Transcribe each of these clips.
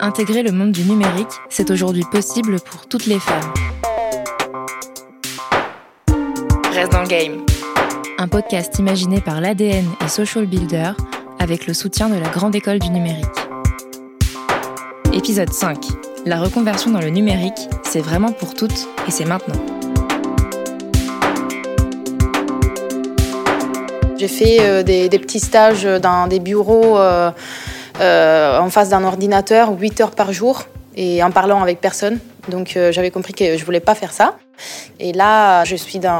Intégrer le monde du numérique, c'est aujourd'hui possible pour toutes les femmes. Reste dans le game. Un podcast imaginé par l'ADN et Social Builder avec le soutien de la Grande École du numérique. Épisode 5. La reconversion dans le numérique, c'est vraiment pour toutes et c'est maintenant. J'ai fait euh, des, petits stages dans des bureaux euh, euh, en face d'un ordinateur 8 heures par jour et en parlant avec personne. Donc j'avais compris que je voulais pas faire ça. Et là, je suis dans,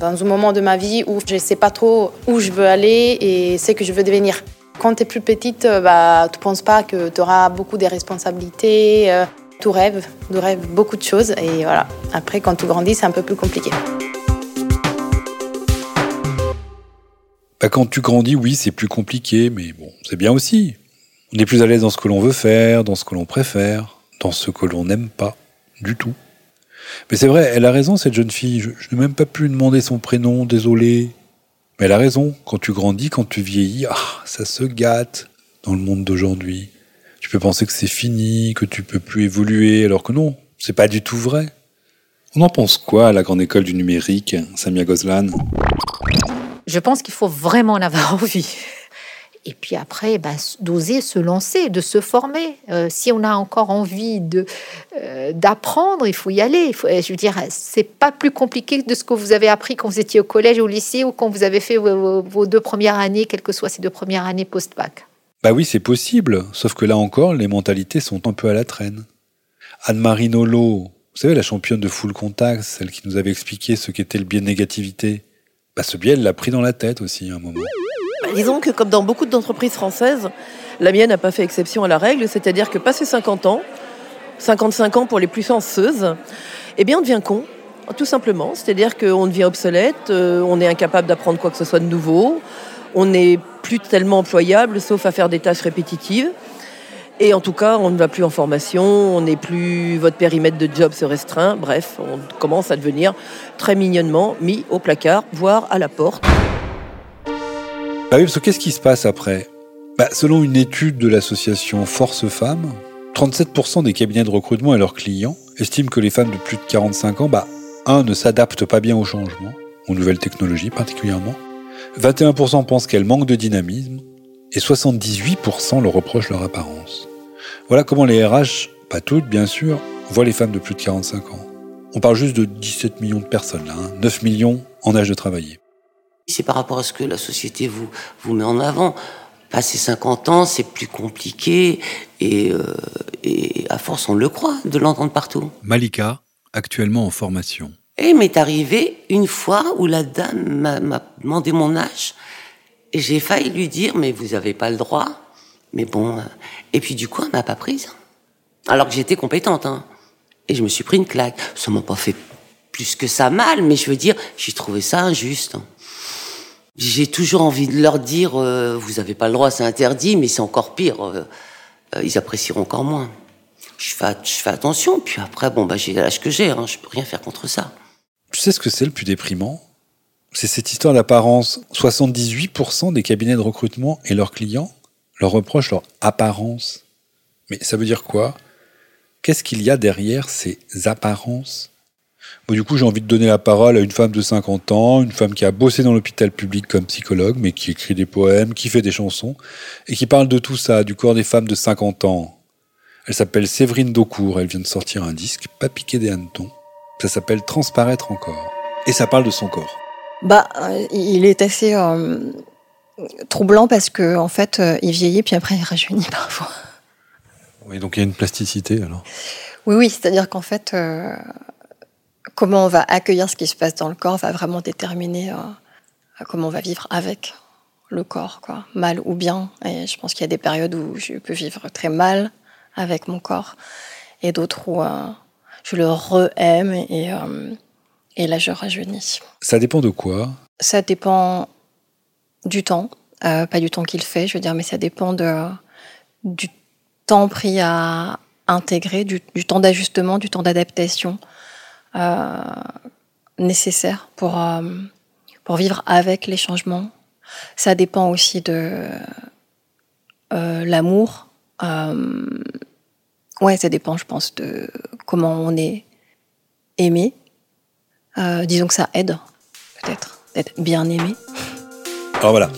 un moment de ma vie où je ne sais pas trop où je veux aller et ce que je veux devenir. Quand tu es plus petite, bah, tu ne penses pas que tu auras beaucoup de responsabilités. tu rêves, tu rêves beaucoup de choses. Et voilà, après, quand tu grandis, c'est un peu plus compliqué. Bah, quand tu grandis, oui, c'est plus compliqué, mais bon, c'est bien aussi. On est plus à l'aise dans ce que l'on veut faire, dans ce que l'on préfère, dans ce que l'on n'aime pas du tout. Mais c'est vrai, elle a raison, cette jeune fille. Je, n'ai même pas pu demander son prénom, désolé. Mais elle a raison. Quand tu grandis, quand tu vieillis, ah, ça se gâte dans le monde d'aujourd'hui. Tu peux penser que c'est fini, que tu peux plus évoluer, alors que non, c'est pas du tout vrai. On en pense quoi à la grande école du numérique, Samia Gozlan? Je pense qu'il faut vraiment en avoir envie. Et puis après, bah, d'oser se lancer, de se former. Euh, si on a encore envie euh, d'apprendre, il faut y aller. je veux dire, c'est pas plus compliqué de ce que vous avez appris quand vous étiez au collège ou au lycée ou quand vous avez fait vos, deux premières années, quelles que soient ces deux premières années post-bac. Bah oui, c'est possible. Sauf que là encore, les mentalités sont un peu à la traîne. Anne-Marie Nolo, vous savez, la championne de full contact, celle qui nous avait expliqué ce qu'était le biais de négativité. Bah, ce biais, elle l'a pris dans la tête aussi à un moment. Bah, disons que comme dans beaucoup d'entreprises françaises, la mienne n'a pas fait exception à la règle, c'est-à-dire que passé 50 ans, 55 ans pour les plus chanceuses, eh bien on devient con, tout simplement. C'est-à-dire qu'on devient obsolète, euh, on est incapable d'apprendre quoi que ce soit de nouveau, on n'est plus tellement employable, sauf à faire des tâches répétitives. Et en tout cas, on ne va plus en formation, on n'est plus, votre périmètre de job se restreint. Bref, on commence à devenir très mignonnement mis au placard, voire à la porte. Bah parce que qu'est-ce qui se passe après? Bah, Selon une étude de l'association Force Femmes, 37% des cabinets de recrutement et leurs clients estiment que les femmes de plus de 45 ans, bah, un, ne s'adaptent pas bien au changement, aux nouvelles technologies particulièrement. 21% pensent qu'elles manquent de dynamisme et 78% leur reprochent leur apparence. Voilà comment les RH, pas toutes bien sûr, voient les femmes de plus de 45 ans. On parle juste de 17 millions de personnes là, 9 hein. millions en âge de travailler. C'est par rapport à ce que la société vous, vous met en avant. Passer 50 ans, c'est plus compliqué et, euh, et à force on le croit de l'entendre partout. Malika, actuellement en formation. Et il m'est arrivé une fois où la dame m'a demandé mon âge et j'ai failli lui dire mais vous n'avez pas le droit. Mais bon, euh, et puis du coup, elle m'a pas prise. Alors que j'étais compétente, hein. Et je me suis pris une claque. Ça m'a pas fait plus que ça mal, mais je veux dire, j'ai trouvé ça injuste. J'ai toujours envie de leur dire, euh, vous avez pas le droit, c'est interdit, mais c'est encore pire. Euh, ils apprécieront encore moins. Je fais, attention, puis après, bon, bah, j'ai l'âge que j'ai, hein, je peux rien faire contre ça. Tu sais ce que c'est le plus déprimant? C'est cette histoire d'apparence. 78% des cabinets de recrutement et leurs clients leur reproche leur apparence. Mais ça veut dire quoi? Qu'est-ce qu'il y a derrière ces apparences? Bon, Du coup, j'ai envie de donner la parole à une femme de 50 ans, une femme qui a bossé dans l'hôpital public comme psychologue, mais qui écrit des poèmes, qui fait des chansons, et qui parle de tout ça, du corps des femmes de 50 ans. Elle s'appelle Séverine Daucourt, elle vient de sortir un disque, pas piqué des hannetons. Ça s'appelle Transparaître encore. Et ça parle de son corps. Bah, euh, il est assez euh, troublant parce que en fait, euh, il vieillit puis après il rajeunit parfois. Oui, donc il y a une plasticité alors. Oui, oui, c'est-à-dire qu'en fait, euh, comment on va accueillir ce qui se passe dans le corps va vraiment déterminer euh, comment on va vivre avec le corps, quoi, mal ou bien. Et je pense qu'il y a des périodes où je peux vivre très mal avec mon corps et d'autres où je le re-aime et, et là je rajeunis. Ça dépend de quoi? Ça dépend du temps, euh, pas du temps qu'il fait, je veux dire, mais ça dépend de, du temps pris à intégrer, du, temps d'ajustement, du temps d'adaptation euh, nécessaire pour, euh, pour vivre avec les changements. Ça dépend aussi de l'amour, Ouais, ça dépend, je pense, de comment on est aimé. Euh, disons que ça aide, peut-être, d'être bien aimé. Alors voilà,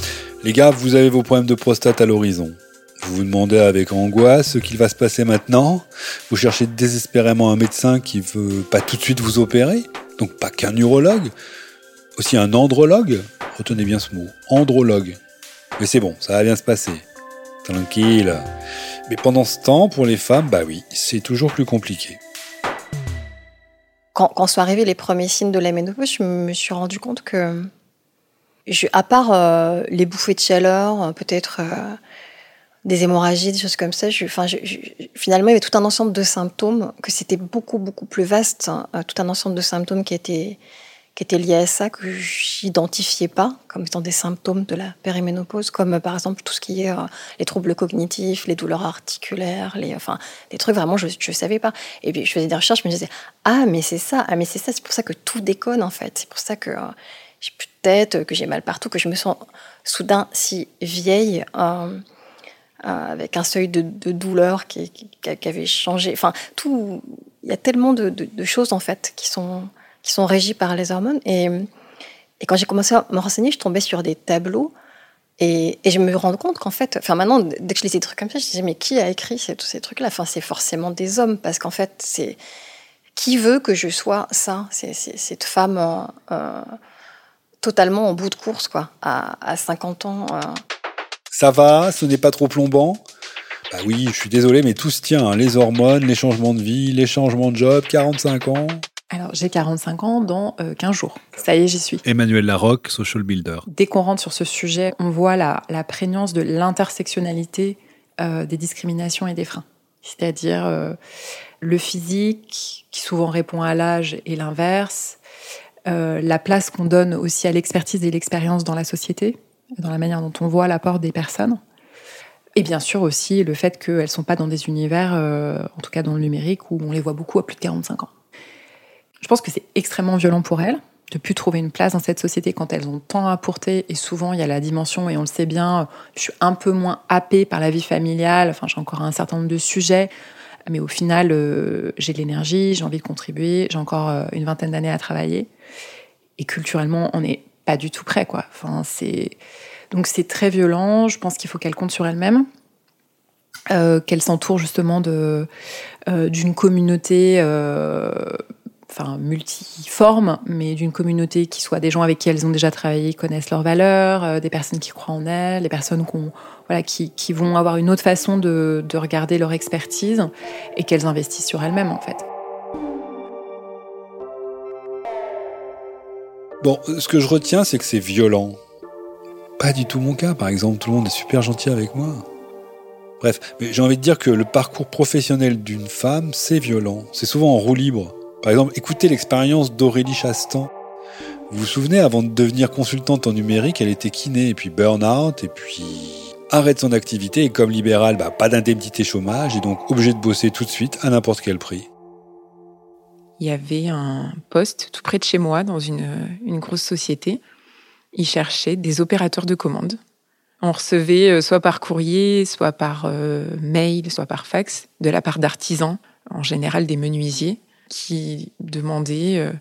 les gars, vous avez vos problèmes de prostate à l'horizon. Vous vous demandez avec angoisse ce qu'il va se passer maintenant. Vous cherchez désespérément un médecin qui veut pas tout de suite vous opérer. Donc pas qu'un urologue, aussi un andrologue. Retenez bien ce mot, andrologue. Mais c'est bon, ça va bien se passer. Tranquille. Mais pendant ce temps, pour les femmes, bah oui, c'est toujours plus compliqué. Quand, sont arrivés les premiers signes de la ménopause, je me suis rendu compte que, à part euh, les bouffées de chaleur, euh, peut-être euh, des hémorragies, des choses comme ça, enfin, finalement, il y avait tout un ensemble de symptômes, que c'était beaucoup, beaucoup plus vaste, hein, tout un ensemble de symptômes qui étaient qui étaient liés à ça que j'identifiais pas comme étant des symptômes de la périménopause, comme par exemple tout ce qui est euh, les troubles cognitifs, les douleurs articulaires, les, enfin, des trucs vraiment je ne savais pas. Et puis je faisais des recherches, je me disais ah mais c'est ça, ah mais c'est ça, c'est pour ça que tout déconne en fait, c'est pour ça que euh, j'ai plus de tête, que j'ai mal partout, que je me sens soudain si vieille. Euh, avec un seuil de, douleur qui, avait changé. Enfin, tout, il y a tellement de, choses en fait qui sont qui sont régis par les hormones. Et, quand j'ai commencé à me renseigner, je tombais sur des tableaux et, je me rends compte qu'en fait, enfin maintenant, dès que je lisais des trucs comme ça, je me disais, mais qui a écrit ces, tous ces trucs-là? Enfin, c'est forcément des hommes, parce qu'en fait, c'est qui veut que je sois ça? Cette femme euh, euh, totalement en bout de course, quoi, à, à 50 ans. Euh. Ça va, ce n'est pas trop plombant? Bah oui, je suis désolé, mais tout se tient. Hein. Les hormones, les changements de vie, les changements de job, 45 ans. Alors, j'ai 45 ans dans 15 euh, jours. Ça y est, j'y suis. Emmanuel Larocque, social builder. Dès qu'on rentre sur ce sujet, on voit la, prégnance de l'intersectionnalité euh, des discriminations et des freins. C'est-à-dire euh, le physique, qui souvent répond à l'âge, et l'inverse. la place qu'on donne aussi à l'expertise et l'expérience dans la société, dans la manière dont on voit l'apport des personnes. Et bien sûr aussi le fait qu'elles ne sont pas dans des univers, en tout cas dans le numérique, où on les voit beaucoup à plus de 45 ans. Je pense que c'est extrêmement violent pour elles de plus trouver une place dans cette société quand elles ont tant à porter. Et souvent, il y a la dimension, et on le sait bien, je suis un peu moins happée par la vie familiale. Enfin, j'ai encore un certain nombre de sujets. Mais au final, euh, j'ai de l'énergie, j'ai envie de contribuer, j'ai encore euh, une vingtaine d'années à travailler. Et culturellement, on n'est pas du tout prêt, quoi. Enfin, c'est... Donc c'est très violent. Je pense qu'il faut qu'elle compte sur elle-même. Euh, qu'elle s'entoure justement de, d'une communauté enfin multiforme, mais d'une communauté qui soit des gens avec qui elles ont déjà travaillé, connaissent leurs valeurs, euh, des personnes qui croient en elles, des personnes qui, qui, vont avoir une autre façon de, de regarder leur expertise et qu'elles investissent sur elles-mêmes en fait. Bon, ce que je retiens, c'est que c'est violent. Pas du tout mon cas, par exemple, tout le monde est super gentil avec moi. Bref, mais j'ai envie de dire que le parcours professionnel d'une femme, c'est violent. C'est souvent en roue libre. Par exemple, écoutez l'expérience d'Aurélie Chastan. Vous vous souvenez, avant de devenir consultante en numérique, elle était kiné, et puis burn-out, et puis arrête son activité, et comme libérale, bah, pas d'indemnité chômage, et donc obligée de bosser tout de suite à n'importe quel prix. Il y avait un poste tout près de chez moi, dans une, une grosse société. Ils cherchaient des opérateurs de commandes. On recevait euh, soit par courrier, soit par euh, mail, soit par fax, de la part d'artisans, en général des menuisiers qui demandaient euh,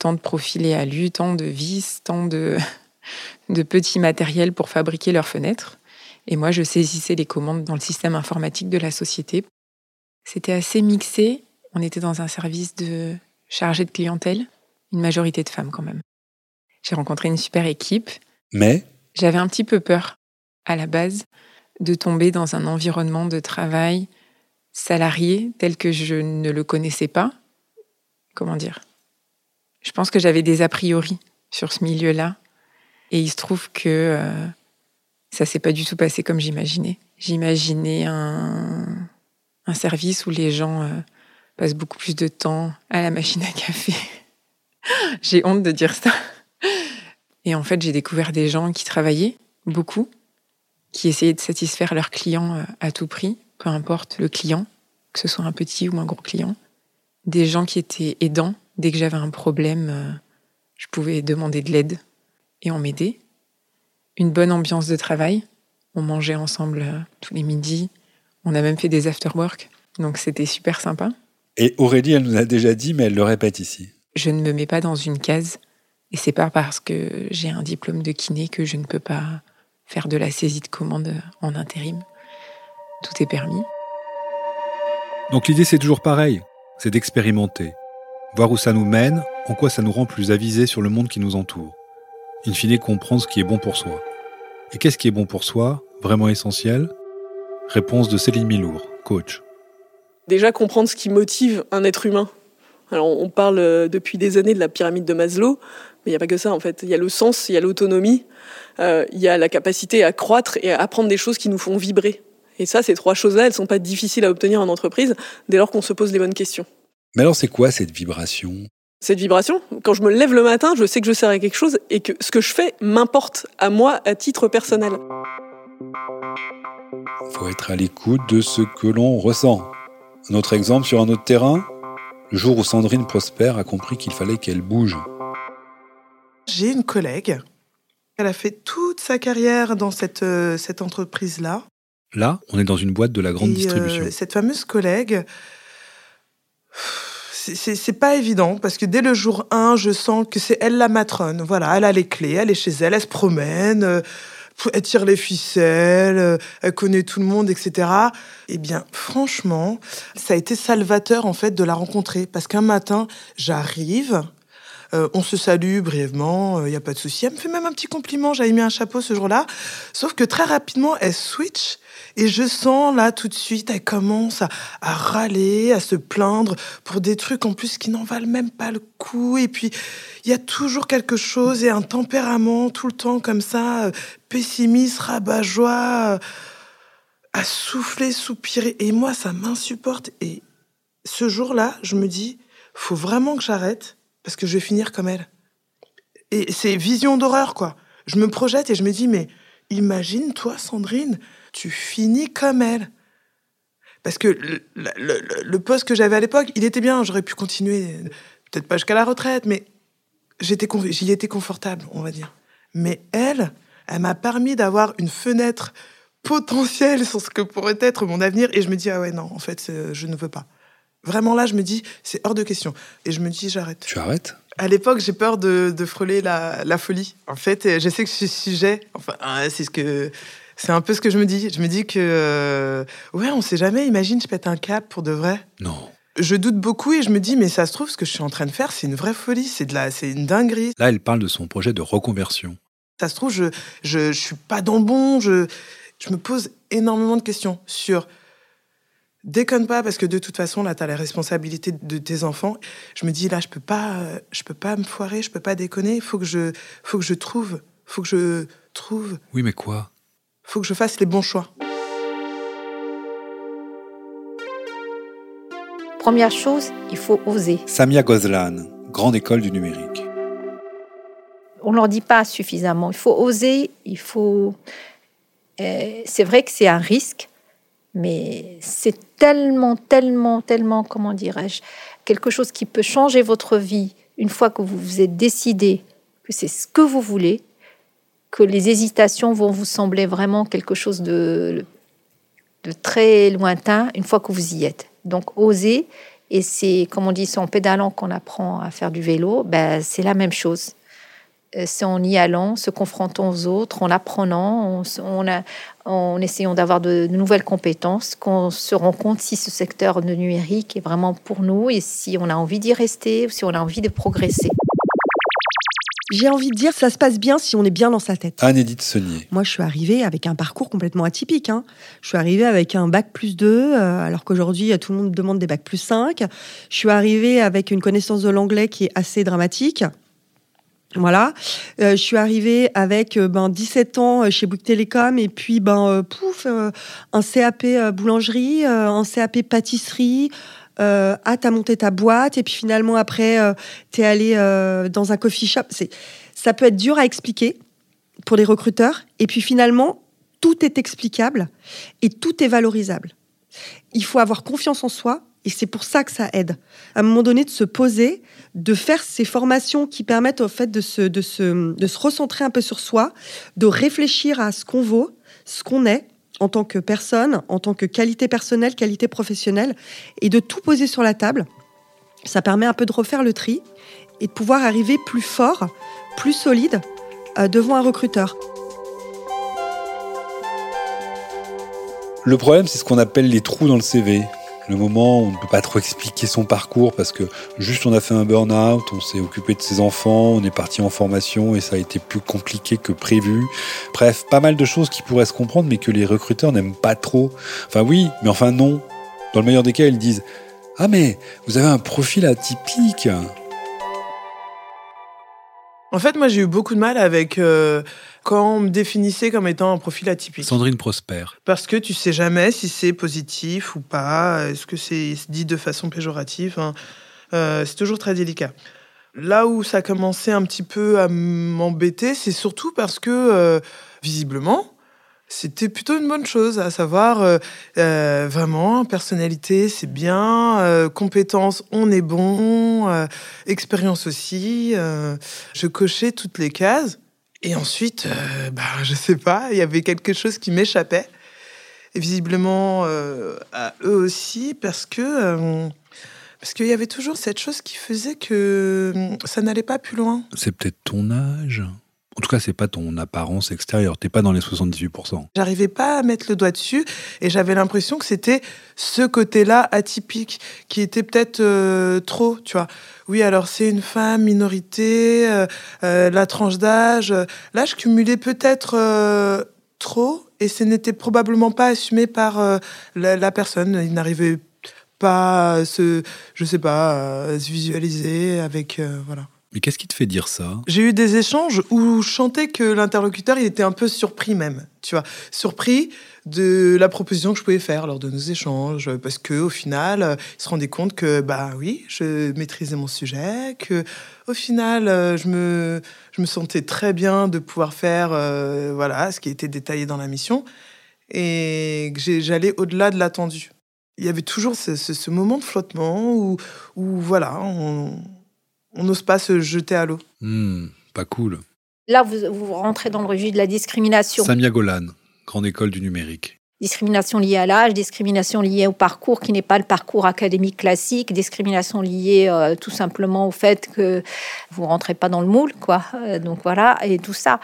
tant de profils et alus, tant de vis, tant de, de petits matériels pour fabriquer leurs fenêtres. Et moi, je saisissais les commandes dans le système informatique de la société. C'était assez mixé. On était dans un service de chargé de clientèle, une majorité de femmes quand même. J'ai rencontré une super équipe. Mais? J'avais un petit peu peur, à la base, de tomber dans un environnement de travail salarié tel que je ne le connaissais pas comment dire? Je pense que j'avais des a priori sur ce milieu-là. Et il se trouve que euh, ça s'est pas du tout passé comme j'imaginais. J'imaginais un, un, service où les gens euh, passent beaucoup plus de temps à la machine à café. j'ai honte de dire ça. Et en fait, j'ai découvert des gens qui travaillaient beaucoup, qui essayaient de satisfaire leurs clients euh, à tout prix, peu importe le client, que ce soit un petit ou un gros client des gens qui étaient aidants. Dès que j'avais un problème, euh, je pouvais demander de l'aide et on m'aidait. Une bonne ambiance de travail. On mangeait ensemble euh, tous les midis. On a même fait des after-work. Donc c'était super sympa. Et Aurélie, elle nous a déjà dit, mais elle le répète ici. Je ne me mets pas dans une case. Et c'est pas parce que j'ai un diplôme de kiné que je ne peux pas faire de la saisie de commande en intérim. Tout est permis. Donc l'idée, c'est toujours pareil. C'est d'expérimenter. Voir où ça nous mène, en quoi ça nous rend plus avisés sur le monde qui nous entoure. In fine, comprendre ce qui est bon pour soi. Et qu'est-ce qui est bon pour soi? Vraiment essentiel? Réponse de Céline Milour, coach. Déjà comprendre ce qui motive un être humain. Alors on parle euh, depuis des années de la pyramide de Maslow, mais il n'y a pas que ça en fait. Il y a le sens, il y a l'autonomie, euh, il y a la capacité à croître et à apprendre des choses qui nous font vibrer. Et ça, ces trois choses-là, elles sont pas difficiles à obtenir en entreprise dès lors qu'on se pose les bonnes questions. Mais alors c'est quoi cette vibration? Cette vibration, quand je me lève le matin, je sais que je sers à quelque chose et que ce que je fais m'importe à moi à titre personnel. Faut être à l'écoute de ce que l'on ressent. Un autre exemple sur un autre terrain, le jour où Sandrine Prosper a compris qu'il fallait qu'elle bouge. J'ai une collègue, elle a fait toute sa carrière dans cette, euh, cette entreprise-là. Là, on est dans une boîte de la grande Et, euh, distribution. cette fameuse collègue, c'est pas évident parce que dès le jour 1, je sens que c'est elle la matrone. Voilà, elle a les clés, elle est chez elle, elle se promène, euh, elle tire les ficelles, euh, elle connaît tout le monde, etc. Eh bien, franchement, ça a été salvateur en fait de la rencontrer parce qu'un matin, j'arrive. euh, on se salue brièvement, il n'y a pas de souci. Elle me fait même un petit compliment, j'avais mis un chapeau ce jour-là. Sauf que très rapidement, elle switch et je sens là tout de suite, elle commence à, râler, à se plaindre pour des trucs en plus qui n'en valent même pas le coup. Et puis, il y a toujours quelque chose et un tempérament tout le temps comme ça, euh, pessimiste, rabat-joie, euh, à souffler, soupirer. Et moi, ça m'insupporte. Et ce jour-là, je me dis, faut vraiment que j'arrête parce que je vais finir comme elle. Et c'est vision d'horreur, quoi. Je me projette et je me dis, mais imagine, toi, Sandrine, tu finis comme elle. Parce que le, le- le- le poste que j'avais à l'époque, il était bien, j'aurais pu continuer, peut-être pas jusqu'à la retraite, mais j'étais, j'y étais confortable, on va dire. Mais elle, elle m'a permis d'avoir une fenêtre potentielle sur ce que pourrait être mon avenir, et je me dis, ah ouais, non, en fait, c'est- je ne veux pas. Vraiment là, je me dis, c'est hors de question. Et je me dis, j'arrête. Tu arrêtes? À l'époque, j'ai peur de, de frôler la, la folie. En fait, euh, je sais que je suis sujet. Enfin, hein, c'est ce que. C'est un peu ce que je me dis. Je me dis que. euh, ouais, on sait jamais. Imagine, je pète un cap pour de vrai. Non. Je doute beaucoup et je me dis, mais ça se trouve, ce que je suis en train de faire, c'est une vraie folie. C'est de la, c'est une dinguerie. Là, elle parle de son projet de reconversion. Ça se trouve, je, je, je suis pas dans le bon. Je, je me pose énormément de questions sur. Déconne pas parce que de toute façon là tu as la responsabilité de tes enfants. Je me dis là je peux pas je peux pas me foirer, je peux pas déconner, il faut que je faut que je trouve, faut que je trouve, Oui, mais quoi? Faut que je fasse les bons choix. Première chose, il faut oser. Samia Gozlan, grande école du numérique. on ne leur dit pas suffisamment. Il faut oser, il faut. euh, c'est vrai que c'est un risque, mais c'est tellement, tellement, tellement, comment dirais-je, quelque chose qui peut changer votre vie une fois que vous vous êtes décidé que c'est ce que vous voulez, que les hésitations vont vous sembler vraiment quelque chose de, très lointain une fois que vous y êtes. Donc, oser, et c'est, comme on dit, c'est en pédalant qu'on apprend à faire du vélo, ben, c'est la même chose. Euh, C'est en y allant, se confrontant aux autres, en apprenant, en, en essayant d'avoir de, de nouvelles compétences, qu'on se rend compte si ce secteur de numérique est vraiment pour nous et si on a envie d'y rester ou si on a envie de progresser. J'ai envie de dire, ça se passe bien si on est bien dans sa tête. Anne-Édith Saunier. Moi, je suis arrivée avec un parcours complètement atypique. hein. Je suis arrivée avec un bac plus 2, euh, alors qu'aujourd'hui, tout le monde demande des bacs plus 5. Je suis arrivée avec une connaissance de l'anglais qui est assez dramatique. Voilà. Euh, je suis arrivée avec euh, ben, 17 ans euh, chez Bouygues Télécom et puis ben, euh, pouf, euh, un CAP euh, boulangerie, euh, un CAP pâtisserie. Euh, ah, t'as monté ta boîte et puis finalement après, euh, t'es allé euh, dans un coffee shop. C'est, ça peut être dur à expliquer pour les recruteurs. Et puis finalement, tout est explicable et tout est valorisable. Il faut avoir confiance en soi et c'est pour ça que ça aide. À un moment donné, de se poser, de faire ces formations qui permettent au fait de se, de se, de se recentrer un peu sur soi, de réfléchir à ce qu'on vaut, ce qu'on est, en tant que personne, en tant que qualité personnelle, qualité professionnelle, et de tout poser sur la table. Ça permet un peu de refaire le tri et de pouvoir arriver plus fort, plus solide euh, devant un recruteur. Le problème, c'est ce qu'on appelle les trous dans le CV. Le moment où on ne peut pas trop expliquer son parcours parce que juste on a fait un burn-out, on s'est occupé de ses enfants, on est parti en formation et ça a été plus compliqué que prévu. Bref, pas mal de choses qui pourraient se comprendre mais que les recruteurs n'aiment pas trop. Enfin oui, mais enfin non. Dans le meilleur des cas, ils disent Ah mais vous avez un profil atypique. En fait, moi, j'ai eu beaucoup de mal avec euh, quand on me définissait comme étant un profil atypique. Sandrine Prosper. Parce que tu sais jamais si c'est positif ou pas. Est-ce que c'est dit de façon péjorative hein. euh, C'est toujours très délicat. Là où ça a commencé un petit peu à m'embêter, c'est surtout parce que, euh, visiblement, c'était plutôt une bonne chose, à savoir euh, euh, vraiment personnalité, c'est bien, euh, compétences, on est bon, euh, expérience aussi. je cochais toutes les cases et ensuite, bah, je sais pas, il y avait quelque chose qui m'échappait et visiblement à eux aussi parce que parce qu'il y avait toujours cette chose qui faisait que ça n'allait pas plus loin. C'est peut-être ton âge. En tout cas, c'est pas ton apparence extérieure. T'es pas dans les 78%. J'arrivais pas à mettre le doigt dessus et j'avais l'impression que c'était ce côté-là atypique qui était peut-être euh, trop, tu vois. Oui, alors c'est une femme minorité, euh, euh, la tranche d'âge. Là, je cumulais peut-être trop et ce n'était probablement pas assumé par la, personne. Il n'arrivait pas à se, je sais pas, à se visualiser avec, voilà. Mais qu'est-ce qui te fait dire ça? J'ai eu des échanges où je sentais que l'interlocuteur, il était un peu surpris même, tu vois, surpris de la proposition que je pouvais faire lors de nos échanges, parce que au final, il se rendait compte que bah oui, je maîtrisais mon sujet, que au final, je me je me sentais très bien de pouvoir faire euh, voilà ce qui était détaillé dans la mission et que j'allais au-delà de l'attendu. Il y avait toujours ce moment de flottement où, où voilà, on on n'ose pas se jeter à l'eau. Hmm, Pas cool. Là, vous, vous rentrez dans le registre de la discrimination. Samia Golan, grande école du numérique. Discrimination liée à l'âge, discrimination liée au parcours qui n'est pas le parcours académique classique, discrimination liée euh, tout simplement au fait que vous rentrez pas dans le moule, quoi. Euh, donc voilà, et tout ça.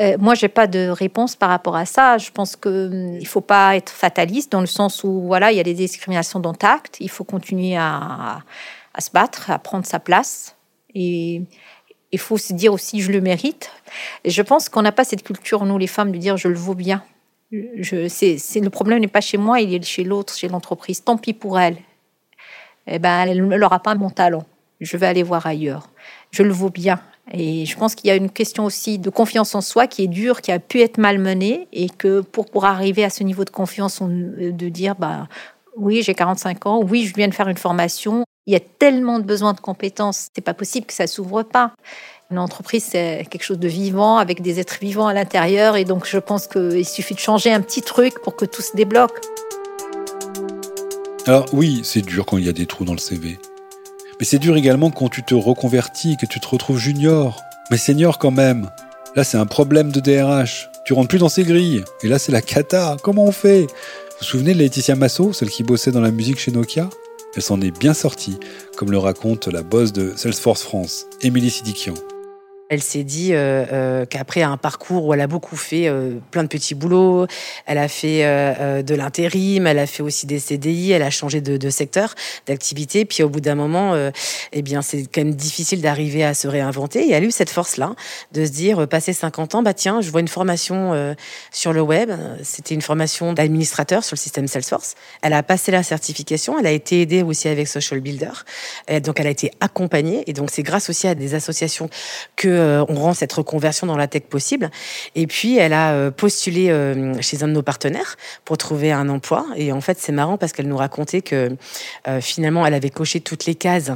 Euh, moi, j'ai pas de réponse par rapport à ça. Je pense que hum, il faut pas être fataliste dans le sens où voilà, il y a des discriminations dont acte. Il faut continuer à, à se battre, à prendre sa place. Et il faut se dire aussi je le mérite. Et je pense qu'on n'a pas cette culture nous les femmes de dire je le vaux bien. Je, le problème n'est pas chez moi, il est chez l'autre, chez l'entreprise. Tant pis pour elle. Eh ben, elle n'aura pas mon talent. Je vais aller voir ailleurs. Je le vaux bien. Et je pense qu'il y a une question aussi de confiance en soi qui est dure, qui a pu être malmenée, et que pour, pour arriver à ce niveau de confiance, on- de dire, bah, oui, j'ai 45 ans, oui, je viens de faire une formation. Il y a tellement de besoins de compétences, c'est pas possible que ça s'ouvre pas. Une entreprise, c'est quelque chose de vivant, avec des êtres vivants à l'intérieur, et donc je pense qu'il suffit de changer un petit truc pour que tout se débloque. Alors oui, c'est dur quand il y a des trous dans le CV. Mais c'est dur également quand tu te reconvertis, que tu te retrouves junior. Mais senior quand même. Là, c'est un problème de DRH. Tu rentres plus dans ces grilles. Et là, c'est la cata. Comment on fait? Vous vous souvenez de Laetitia Masso, celle qui bossait dans la musique chez Nokia? Elle s'en est bien sortie, comme le raconte la boss de Salesforce France, Émilie Sidikian. Elle s'est dit euh, euh, qu'après un parcours où elle a beaucoup fait euh, plein de petits boulots, elle a fait euh, euh, de l'intérim, elle a fait aussi des CDI, elle a changé de, de secteur d'activité. Puis au bout d'un moment, euh, eh bien c'est quand même difficile d'arriver à se réinventer. Et elle a eu cette force-là de se dire, passé 50 ans, bah tiens, je vois une formation sur le web. C'était une formation d'administrateur sur le système Salesforce. Elle a passé la certification. Elle a été aidée aussi avec Social Builder. Donc elle a été accompagnée. Et donc c'est grâce aussi à des associations que euh, on rend cette reconversion dans la tech possible. Et puis, elle a euh, postulé euh, chez un de nos partenaires pour trouver un emploi. Et en fait, c'est marrant parce qu'elle nous racontait que finalement, elle avait coché toutes les cases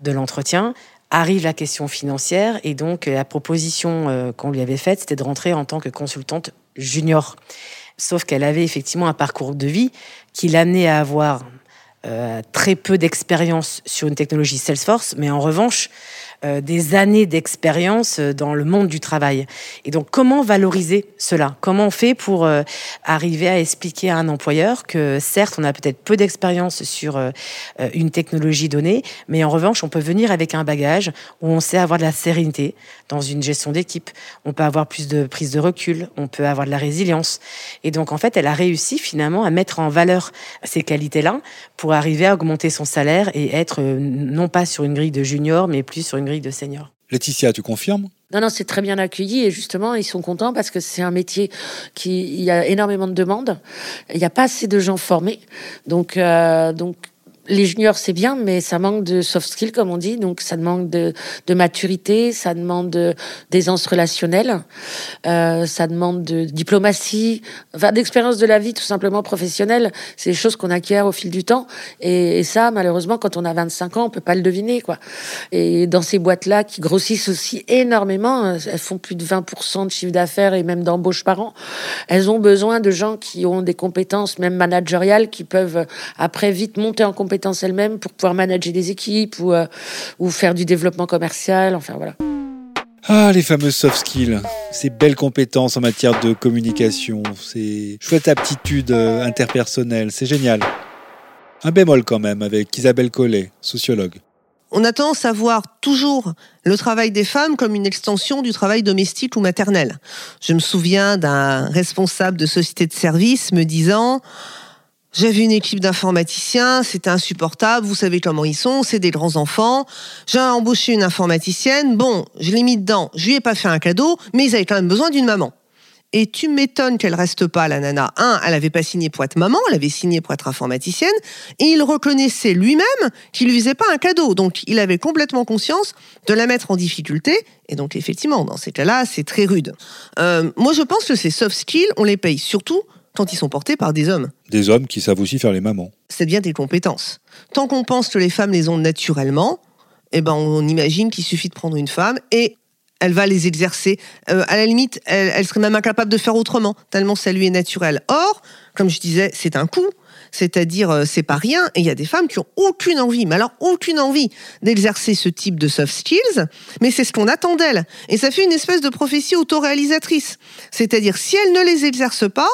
de l'entretien. Arrive la question financière et donc la proposition qu'on lui avait faite, c'était de rentrer en tant que consultante junior. Sauf qu'elle avait effectivement un parcours de vie qui l'amenait à avoir très peu d'expérience sur une technologie Salesforce, mais en revanche, euh, des années d'expérience euh, dans le monde du travail. Et donc, comment valoriser cela? Comment on fait pour euh, arriver à expliquer à un employeur que certes, on a peut-être peu d'expérience sur une technologie donnée, mais en revanche, on peut venir avec un bagage où on sait avoir de la sérénité dans une gestion d'équipe. On peut avoir plus de prise de recul, on peut avoir de la résilience. Et donc, en fait, elle a réussi finalement à mettre en valeur ces qualités-là pour arriver à augmenter son salaire et être non pas sur une grille de junior, mais plus sur une grille de senior. Laetitia, tu confirmes? Non, non, c'est très bien accueilli et justement, ils sont contents parce que c'est un métier qui, il y a énormément de demandes. Il n'y a pas assez de gens formés. Donc, euh, donc, les juniors, c'est bien, mais ça manque de soft skills, comme on dit. Donc, ça demande de, maturité, ça demande d'aisance relationnelle, euh, ça demande de diplomatie, enfin, d'expérience de la vie, tout simplement professionnelle. C'est des choses qu'on acquiert au fil du temps. Et, ça, malheureusement, quand on a 25 ans, on peut pas le deviner, quoi. Et dans ces boîtes-là, qui grossissent aussi énormément, elles font plus de 20% de chiffre d'affaires et même d'embauche par an, elles ont besoin de gens qui ont des compétences, même managériales, qui peuvent après vite monter en compétences elles-mêmes pour pouvoir manager des équipes ou, euh, ou faire du développement commercial. Enfin voilà. Ah, les fameuses soft skills, ces belles compétences en matière de communication, ces chouettes aptitudes euh, interpersonnelles, c'est génial. Un bémol quand même avec Isabelle Collet, sociologue. On a tendance à voir toujours le travail des femmes comme une extension du travail domestique ou maternel. Je me souviens d'un responsable de société de service me disant j'avais une équipe d'informaticiens, c'était insupportable, vous savez comment ils sont, c'est des grands enfants. J'ai embauché une informaticienne, bon, je l'ai mis dedans, je lui ai pas fait un cadeau, mais ils avaient quand même besoin d'une maman. Et tu m'étonnes qu'elle reste pas, la nana. Un, elle avait pas signé pour être maman, elle avait signé pour être informaticienne, et il reconnaissait lui-même qu'il lui faisait pas un cadeau. Donc, il avait complètement conscience de la mettre en difficulté. Et donc, effectivement, dans ces cas-là, c'est très rude. Euh, moi, je pense que ces soft skills, on les paye surtout quand ils sont portés par des hommes. Des hommes qui savent aussi faire les mamans. C'est bien des compétences. Tant qu'on pense que les femmes les ont naturellement, eh ben on imagine qu'il suffit de prendre une femme et elle va les exercer. Euh, à la limite, elle, serait même incapable de faire autrement, tellement ça lui est naturel. Or, comme je disais, c'est un coup. C'est-à-dire, euh, c'est pas rien. Et il y a des femmes qui ont aucune envie, mais alors aucune envie d'exercer ce type de soft skills. Mais c'est ce qu'on attend d'elles. Et ça fait une espèce de prophétie autoréalisatrice. C'est-à-dire, si elles ne les exercent pas,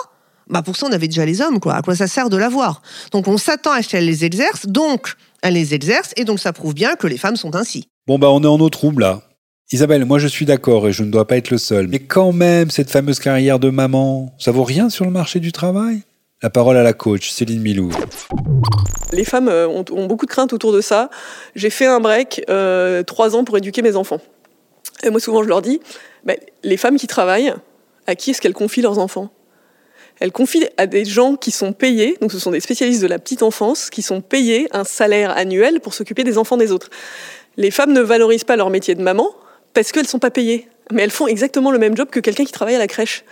bah pour ça on avait déjà les hommes, quoi. À quoi ça sert de l'avoir? Donc on s'attend à ce qu'elles les exercent, donc elles les exercent, et donc ça prouve bien que les femmes sont ainsi. Bon bah on est en eau trouble là. Isabelle, moi je suis d'accord et je ne dois pas être le seul. Mais quand même, cette fameuse carrière de maman, ça vaut rien sur le marché du travail? La parole à la coach, Céline Milou. Les femmes euh, ont, beaucoup de craintes autour de ça. J'ai fait un break, euh, trois ans pour éduquer mes enfants. Et moi souvent je leur dis, bah, les femmes qui travaillent, à qui est-ce qu'elles confient leurs enfants? Elle confie à des gens qui sont payés, donc ce sont des spécialistes de la petite enfance, qui sont payés un salaire annuel pour s'occuper des enfants des autres. Les femmes ne valorisent pas leur métier de maman parce qu'elles ne sont pas payées, mais elles font exactement le même job que quelqu'un qui travaille à la crèche.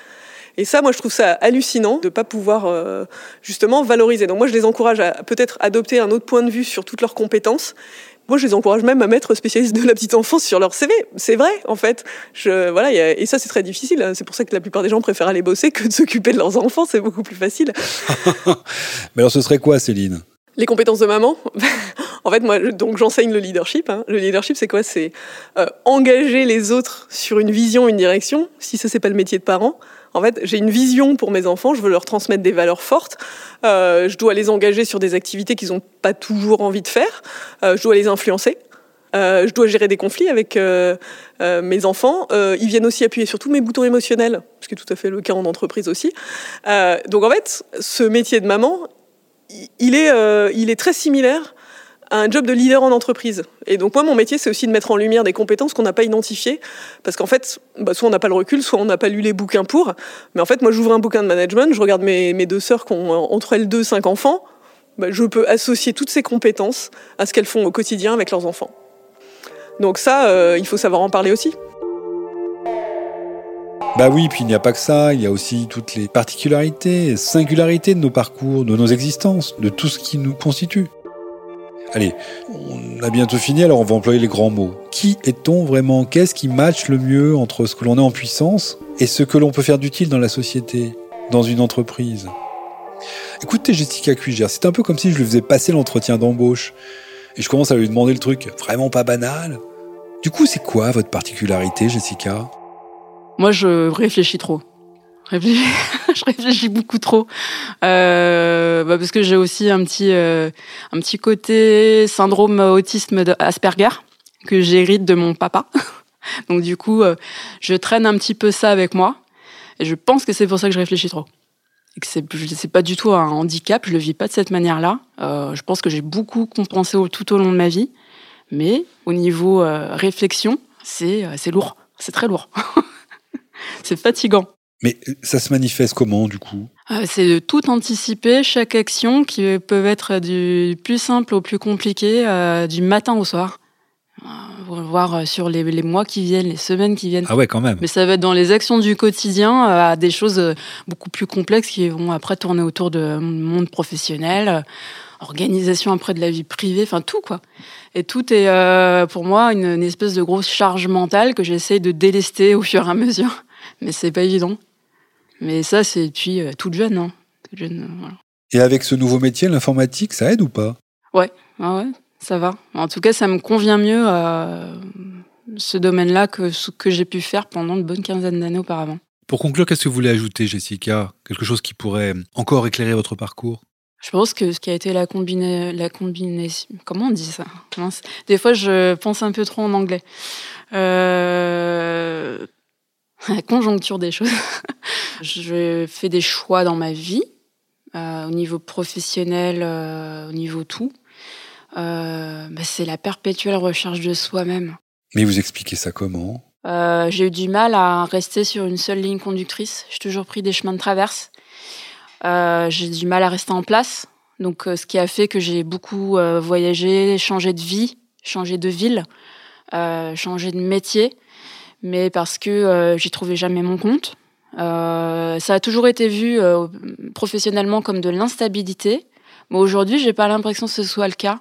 Et ça, moi, je trouve ça hallucinant de ne pas pouvoir euh, justement valoriser. Donc moi, je les encourage à peut-être adopter un autre point de vue sur toutes leurs compétences moi, je les encourage même à mettre spécialistes de la petite enfance sur leur CV. C'est vrai, en fait. Je, voilà, et ça, c'est très difficile. Hein. C'est pour ça que la plupart des gens préfèrent aller bosser que de s'occuper de leurs enfants. C'est beaucoup plus facile. Mais alors, ce serait quoi, Céline? Les compétences de maman, en fait, moi, donc j'enseigne le leadership. Hein. Le leadership, c'est quoi? C'est euh, engager les autres sur une vision, une direction. Si ça, c'est pas le métier de parent, en fait, j'ai une vision pour mes enfants, je veux leur transmettre des valeurs fortes, euh, je dois les engager sur des activités qu'ils n'ont pas toujours envie de faire, euh, je dois les influencer. Euh, je dois gérer des conflits avec mes enfants. ils viennent aussi appuyer sur tous mes boutons émotionnels, ce qui est tout à fait le cas en entreprise aussi. donc en fait, ce métier de maman, il est, il est très similaire un job de leader en entreprise. Et donc moi, mon métier, c'est aussi de mettre en lumière des compétences qu'on n'a pas identifiées, parce qu'en fait, bah, soit on n'a pas le recul, soit on n'a pas lu les bouquins pour. Mais en fait, moi, j'ouvre un bouquin de management, je regarde mes, deux sœurs qui ont entre elles deux, cinq enfants, bah, je peux associer toutes ces compétences à ce qu'elles font au quotidien avec leurs enfants. Donc ça, euh, il faut savoir en parler aussi. Bah oui, puis il n'y a pas que ça, il y a aussi toutes les particularités, singularités de nos parcours, de nos existences, de tout ce qui nous constitue. Allez, on a bientôt fini, alors on va employer les grands mots. Qui est-on vraiment? Qu'est-ce qui matche le mieux entre ce que l'on est en puissance et ce que l'on peut faire d'utile dans la société, dans une entreprise? Écoutez Jessica Cuiger, c'est un peu comme si je lui faisais passer l'entretien d'embauche. Et je commence à lui demander le truc vraiment pas banal. Du coup, c'est quoi votre particularité, Jessica? Moi, je réfléchis trop. je réfléchis beaucoup trop euh, bah parce que j'ai aussi un petit euh, un petit côté syndrome autisme d'Asperger que j'hérite de mon papa. Donc du coup, euh, je traîne un petit peu ça avec moi et je pense que c'est pour ça que je réfléchis trop. Et que c'est c'est pas du tout un handicap, je le vis pas de cette manière-là. Euh, je pense que j'ai beaucoup compensé tout au long de ma vie, mais au niveau euh, réflexion, c'est c'est lourd, c'est très lourd. c'est fatigant. Mais ça se manifeste comment, du coup? Euh, C'est de tout anticiper, chaque action qui peut être du plus simple au plus compliqué, euh, du matin au soir. Euh, voir sur les, les, mois qui viennent, les semaines qui viennent. Ah ouais, quand même. Mais ça va être dans les actions du quotidien à des choses beaucoup plus complexes qui vont après tourner autour de monde professionnel, organisation après de la vie privée, enfin tout quoi. Et tout est euh, pour moi une, une, espèce de grosse charge mentale que j'essaie de délester au fur et à mesure. Mais c'est pas évident. Mais ça, c'est depuis euh, toute jeune. Hein. Toute jeune euh, voilà. Et avec ce nouveau métier, l'informatique, ça aide ou pas? Ouais. Ah ouais, ça va. En tout cas, ça me convient mieux euh, ce domaine-là que ce que j'ai pu faire pendant une bonne quinzaine d'années auparavant. Pour conclure, qu'est-ce que vous voulez ajouter, Jessica? Quelque chose qui pourrait encore éclairer votre parcours? Je pense que ce qui a été la combinaison, la combinaison, comment on dit ça? Des fois, je pense un peu trop en anglais. Euh, la conjoncture des choses. je fais des choix dans ma vie, euh, au niveau professionnel, euh, au niveau tout. Euh, bah, c'est la perpétuelle recherche de soi-même. Mais vous expliquez ça comment? J'ai eu du mal à rester sur une seule ligne conductrice. J'ai toujours pris des chemins de traverse. J'ai du mal à rester en place. Donc, ce qui a fait que j'ai beaucoup voyagé, changé de vie, changé de ville, changé de métier mais parce que euh, j'y trouvais jamais mon compte. Euh, ça a toujours été vu euh, professionnellement comme de l'instabilité, mais aujourd'hui, j'ai pas l'impression que ce soit le cas.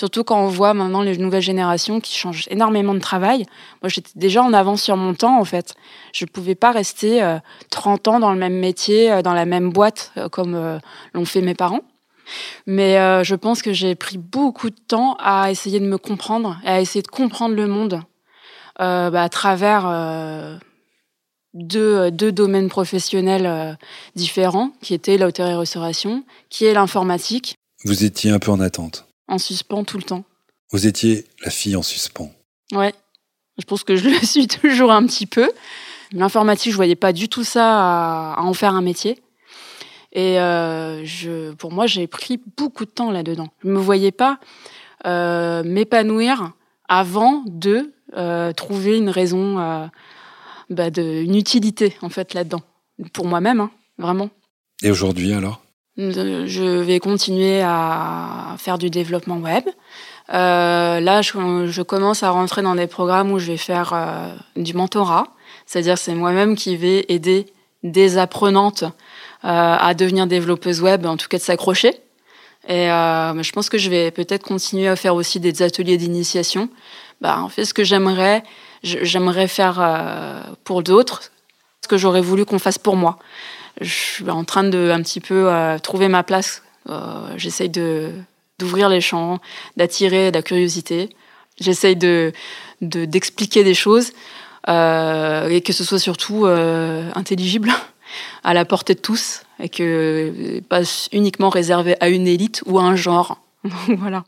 Surtout quand on voit maintenant les nouvelles générations qui changent énormément de travail. Moi, j'étais déjà en avance sur mon temps, en fait. Je ne pouvais pas rester euh, 30 ans dans le même métier, euh, dans la même boîte, euh, comme l'ont fait mes parents. Mais je pense que j'ai pris beaucoup de temps à essayer de me comprendre et à essayer de comprendre le monde euh, bah, à travers euh, deux, deux, domaines professionnels euh, différents, qui étaient la hôtellerie-restauration, qui est l'informatique. Vous étiez un peu en attente En suspens tout le temps. Vous étiez la fille en suspens Ouais, je pense que je le suis toujours un petit peu. L'informatique, je voyais pas du tout ça à, à en faire un métier. Et euh, je, pour moi, j'ai pris beaucoup de temps là-dedans. Je me voyais pas euh, m'épanouir avant de euh, trouver une raison, euh, bah de, une utilité en fait là-dedans. Pour moi-même, hein, vraiment. Et aujourd'hui alors? Je vais continuer à faire du développement web. Euh, là, je, je, commence à rentrer dans des programmes où je vais faire euh, du mentorat, c'est-à-dire c'est moi-même qui vais aider des apprenantes euh, à devenir développeuses web, en tout cas de s'accrocher. Et euh, je pense que je vais peut-être continuer à faire aussi des ateliers d'initiation bah, en fait, ce que j'aimerais, j'aimerais faire euh, pour d'autres, ce que j'aurais voulu qu'on fasse pour moi. Je suis en train de un petit peu euh, trouver ma place. Euh, J'essaye de d'ouvrir les champs, d'attirer de la curiosité. J'essaye de d'expliquer des choses et que ce soit surtout intelligible, à la portée de tous et que pas uniquement réservé à une élite ou à un genre. voilà.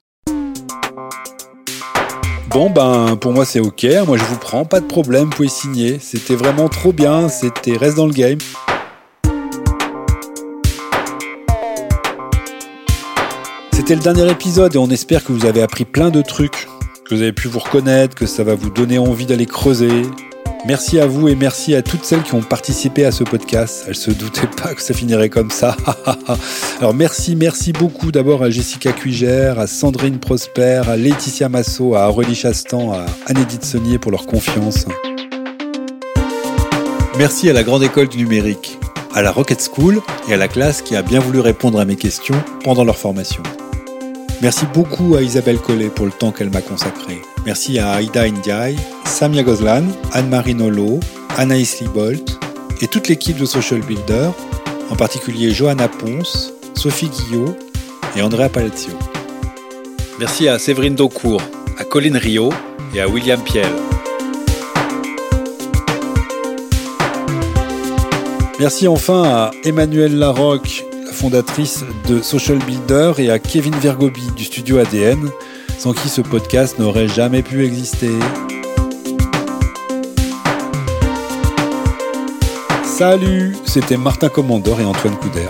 Bon, ben, pour moi, c'est ok. Moi, je vous prends, pas de problème, vous pouvez signer. C'était vraiment trop bien. C'était reste dans le game. C'était le dernier épisode et on espère que vous avez appris plein de trucs, que vous avez pu vous reconnaître, que ça va vous donner envie d'aller creuser, Merci à vous et merci à toutes celles qui ont participé à ce podcast. Elles se doutaient pas que ça finirait comme ça. Alors merci, merci beaucoup d'abord à Jessica Cuigère, à Sandrine Prosper, à Laetitia Massot, à Aurélie Chastan, à Anne-Edith pour leur confiance. Merci à la Grande École du Numérique, à la Rocket School et à la classe qui a bien voulu répondre à mes questions pendant leur formation. Merci beaucoup à Isabelle Collet pour le temps qu'elle m'a consacré. Merci à Aïda Ndiaye, Samia Gozlan, Anne-Marie Nolo, Anaïs Libolt et toute l'équipe de Social Builder, en particulier Johanna Ponce, Sophie Guillot et Andrea Palazzo. Merci à Séverine Daucourt, à Colin Rio et à William Piel. Merci enfin à Emmanuelle Larocque, fondatrice de Social Builder, et à Kevin Vergobi du studio ADN sans qui ce podcast n'aurait jamais pu exister. Salut, c'était Martin Commandeur et Antoine Couder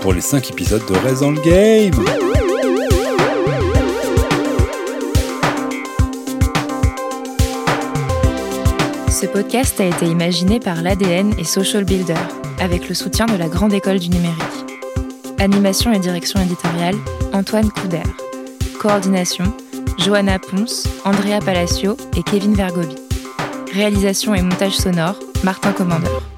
pour les 5 épisodes de Raise dans le Game. Ce podcast a été imaginé par l'ADN et Social Builder, avec le soutien de la Grande École du Numérique. Animation et direction éditoriale, Antoine Couder. Coordination, Johanna Ponce, Andrea Palacio et Kevin Vergobi. Réalisation et montage sonore, Martin Commandeur.